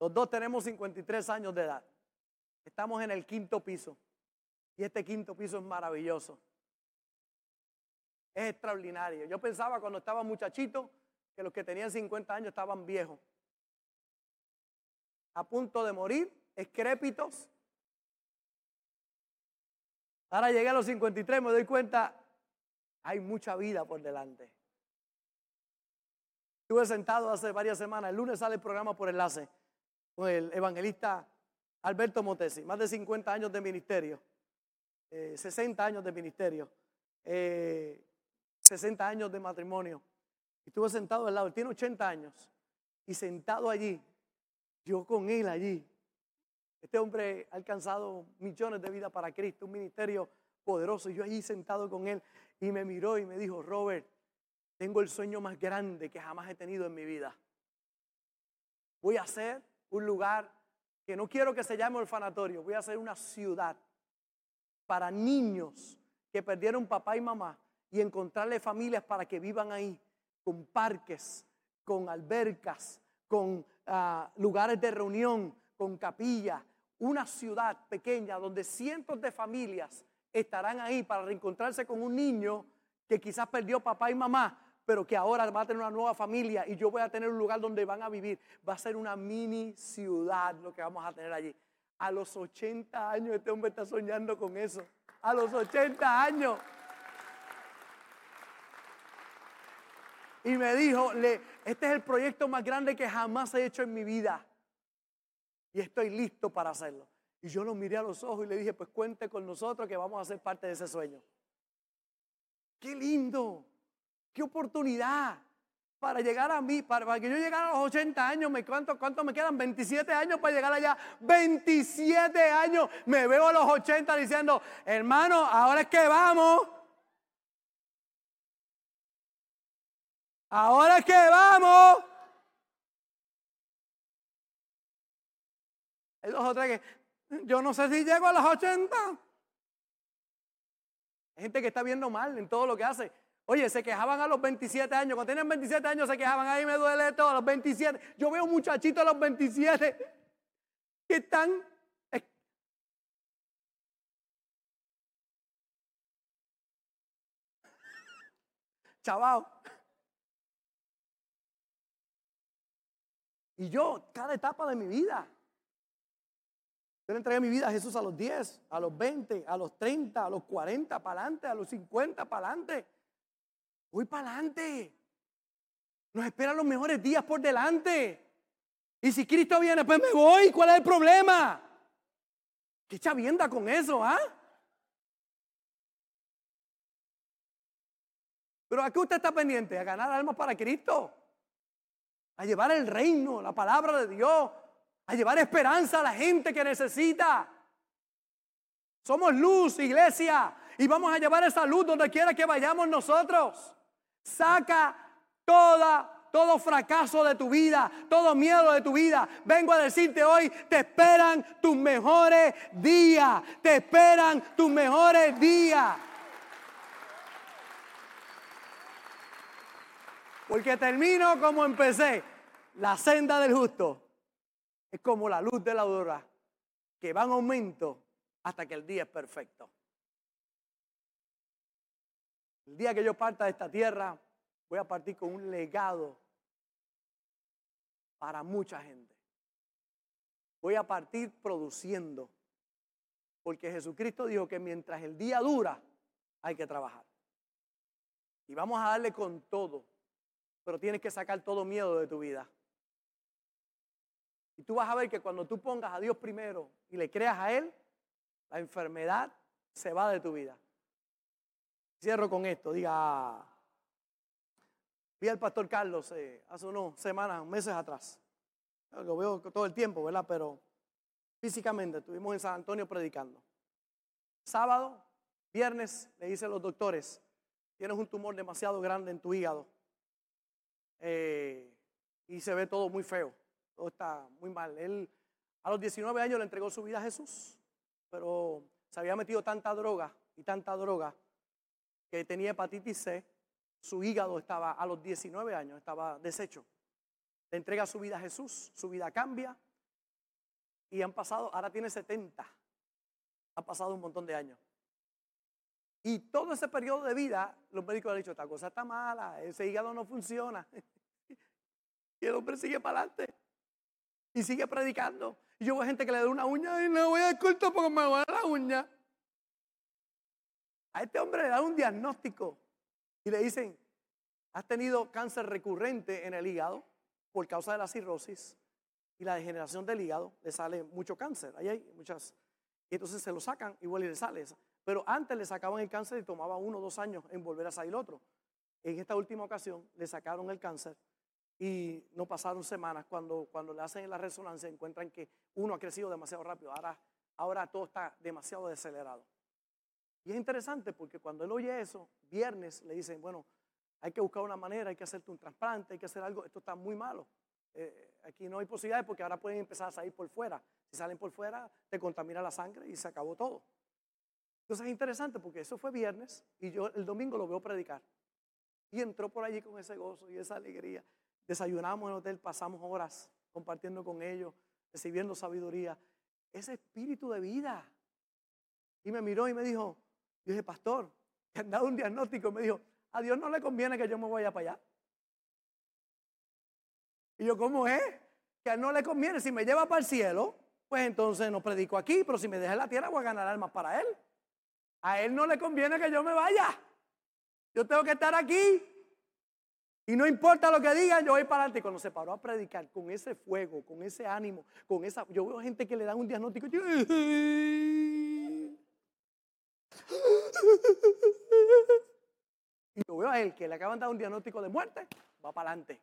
[SPEAKER 2] Los dos tenemos 53 años de edad. Estamos en el quinto piso. Y este quinto piso es maravilloso. Es extraordinario. Yo pensaba cuando estaba muchachito que los que tenían 50 años estaban viejos. A punto de morir, escrépitos. Ahora llegué a los 53, me doy cuenta, hay mucha vida por delante. Estuve sentado hace varias semanas, el lunes sale el programa por enlace con el evangelista Alberto Motesi, más de 50 años de ministerio, 60 eh, años de ministerio, 60 eh, años de matrimonio. Estuve sentado al lado, él tiene 80 años, y sentado allí, yo con él allí. Este hombre ha alcanzado millones de vidas para Cristo, un ministerio poderoso, yo allí sentado con él, y me miró y me dijo, Robert, tengo el sueño más grande que jamás he tenido en mi vida. Voy a hacer un lugar que no quiero que se llame orfanatorio, voy a hacer una ciudad para niños que perdieron papá y mamá y encontrarle familias para que vivan ahí, con parques, con albercas, con ah, lugares de reunión, con capilla, una ciudad pequeña donde cientos de familias estarán ahí para reencontrarse con un niño que quizás perdió papá y mamá, pero que ahora va a tener una nueva familia y yo voy a tener un lugar donde van a vivir. Va a ser una mini ciudad lo que vamos a tener allí. A los 80 años este hombre está soñando con eso. A los 80 años. Y me dijo, este es el proyecto más grande que jamás he hecho en mi vida. Y estoy listo para hacerlo. Y yo lo miré a los ojos y le dije, pues cuente con nosotros que vamos a ser parte de ese sueño. Qué lindo. Qué oportunidad para llegar a mí, para, que yo llegara a los 80 años, me, ¿cuánto, ¿cuánto me quedan? 27 años para llegar allá. 27 años. Me veo a los 80 diciendo, hermano, ahora es que vamos. Ahora es que vamos. Hay dos o que yo no sé si llego a los 80. Hay gente que está viendo mal en todo lo que hace. Oye, se quejaban a los 27 años. Cuando tenían 27 años se quejaban. Ahí me duele todo. A los 27. Yo veo muchachitos a los 27 que están. Chaval. Y yo, cada etapa de mi vida. Yo le entregué mi vida a Jesús a los 10, a los 20, a los 30, a los 40, para adelante, a los 50, para adelante. Voy para adelante. Nos esperan los mejores días por delante. Y si Cristo viene, pues me voy. ¿Cuál es el problema? ¿Qué chavienda con eso, ah? Pero ¿a qué usted está pendiente? A ganar almas para Cristo. A llevar el reino, la palabra de Dios. A llevar esperanza a la gente que necesita. Somos luz, iglesia. Y vamos a llevar esa luz donde quiera que vayamos nosotros. Saca toda, todo fracaso de tu vida, todo miedo de tu vida. Vengo a decirte hoy, te esperan tus mejores días. Te esperan tus mejores días. Porque termino como empecé. La senda del justo es como la luz de la aurora, que va en aumento hasta que el día es perfecto. El día que yo parta de esta tierra, voy a partir con un legado para mucha gente. Voy a partir produciendo. Porque Jesucristo dijo que mientras el día dura, hay que trabajar. Y vamos a darle con todo. Pero tienes que sacar todo miedo de tu vida. Y tú vas a ver que cuando tú pongas a Dios primero y le creas a Él, la enfermedad se va de tu vida. Cierro con esto, diga, vi al pastor Carlos eh, hace unos semanas, meses atrás. Lo veo todo el tiempo, ¿verdad? Pero físicamente estuvimos en San Antonio predicando. Sábado, viernes, le dicen los doctores, tienes un tumor demasiado grande en tu hígado. Eh, y se ve todo muy feo, todo está muy mal. Él a los 19 años le entregó su vida a Jesús, pero se había metido tanta droga y tanta droga que tenía hepatitis C, su hígado estaba a los 19 años, estaba deshecho. Le entrega su vida a Jesús, su vida cambia y han pasado, ahora tiene 70, ha pasado un montón de años. Y todo ese periodo de vida, los médicos han dicho, esta cosa está mala, ese hígado no funciona. y el hombre sigue para adelante y sigue predicando. Y yo veo gente que le da una uña y no voy a culto porque me va a la uña. A este hombre le dan un diagnóstico y le dicen, has tenido cáncer recurrente en el hígado por causa de la cirrosis y la degeneración del hígado, le sale mucho cáncer. Ahí hay muchas. Y entonces se lo sacan, igual y le sale. Pero antes le sacaban el cáncer y tomaba uno o dos años en volver a salir otro. En esta última ocasión le sacaron el cáncer y no pasaron semanas. Cuando, cuando le hacen la resonancia encuentran que uno ha crecido demasiado rápido. Ahora, ahora todo está demasiado acelerado. Y es interesante porque cuando él oye eso, viernes le dicen, bueno, hay que buscar una manera, hay que hacerte un trasplante, hay que hacer algo, esto está muy malo. Eh, aquí no hay posibilidades porque ahora pueden empezar a salir por fuera. Si salen por fuera, te contamina la sangre y se acabó todo. Entonces es interesante porque eso fue viernes y yo el domingo lo veo predicar. Y entró por allí con ese gozo y esa alegría. Desayunamos en el hotel, pasamos horas compartiendo con ellos, recibiendo sabiduría. Ese espíritu de vida. Y me miró y me dijo, yo dije, pastor, te han dado un diagnóstico. Me dijo, a Dios no le conviene que yo me vaya para allá. Y yo, ¿cómo es? Que a él no le conviene. Si me lleva para el cielo, pues entonces no predico aquí, pero si me deja en la tierra voy a ganar almas para él. A él no le conviene que yo me vaya. Yo tengo que estar aquí. Y no importa lo que digan, yo voy para adelante. Y cuando se paró a predicar con ese fuego, con ese ánimo, con esa. Yo veo gente que le dan un diagnóstico. Y yo veo a él que le acaban de dar un diagnóstico de muerte, va para adelante.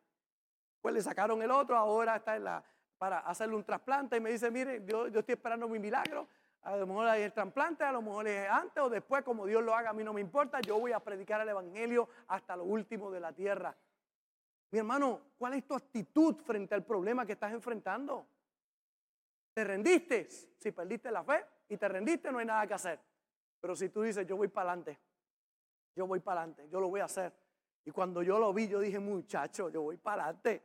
[SPEAKER 2] Pues le sacaron el otro, ahora está en la, para hacerle un trasplante y me dice, mire, yo, yo estoy esperando mi milagro. A lo mejor hay el trasplante, a lo mejor es antes o después, como Dios lo haga, a mí no me importa. Yo voy a predicar el Evangelio hasta lo último de la tierra. Mi hermano, ¿cuál es tu actitud frente al problema que estás enfrentando? ¿Te rendiste? Si perdiste la fe y te rendiste, no hay nada que hacer. Pero si tú dices, yo voy para adelante, yo voy para adelante, yo lo voy a hacer. Y cuando yo lo vi, yo dije, muchacho, yo voy para adelante.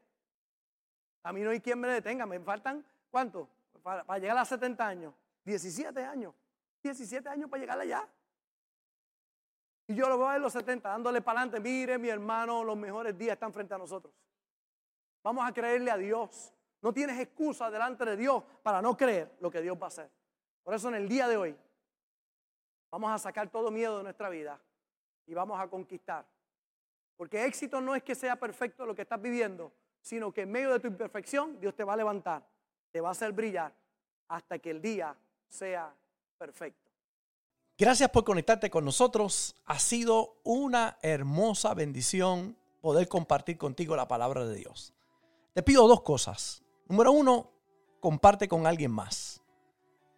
[SPEAKER 2] A mí no hay quien me detenga, me faltan, ¿cuánto? Para, llegar a 70 años, 17 años, 17 años para llegar allá. Y yo lo veo a los 70, dándole para adelante, mire mi hermano, los mejores días están frente a nosotros. Vamos a creerle a Dios. No tienes excusa delante de Dios para no creer lo que Dios va a hacer. Por eso en el día de hoy vamos a sacar todo miedo de nuestra vida y vamos a conquistar. Porque éxito no es que sea perfecto lo que estás viviendo, sino que en medio de tu imperfección Dios te va a levantar, te va a hacer brillar hasta que el día sea perfecto.
[SPEAKER 1] Gracias por conectarte con nosotros. Ha sido una hermosa bendición poder compartir contigo la palabra de Dios. Te pido dos cosas. Número uno, comparte con alguien más.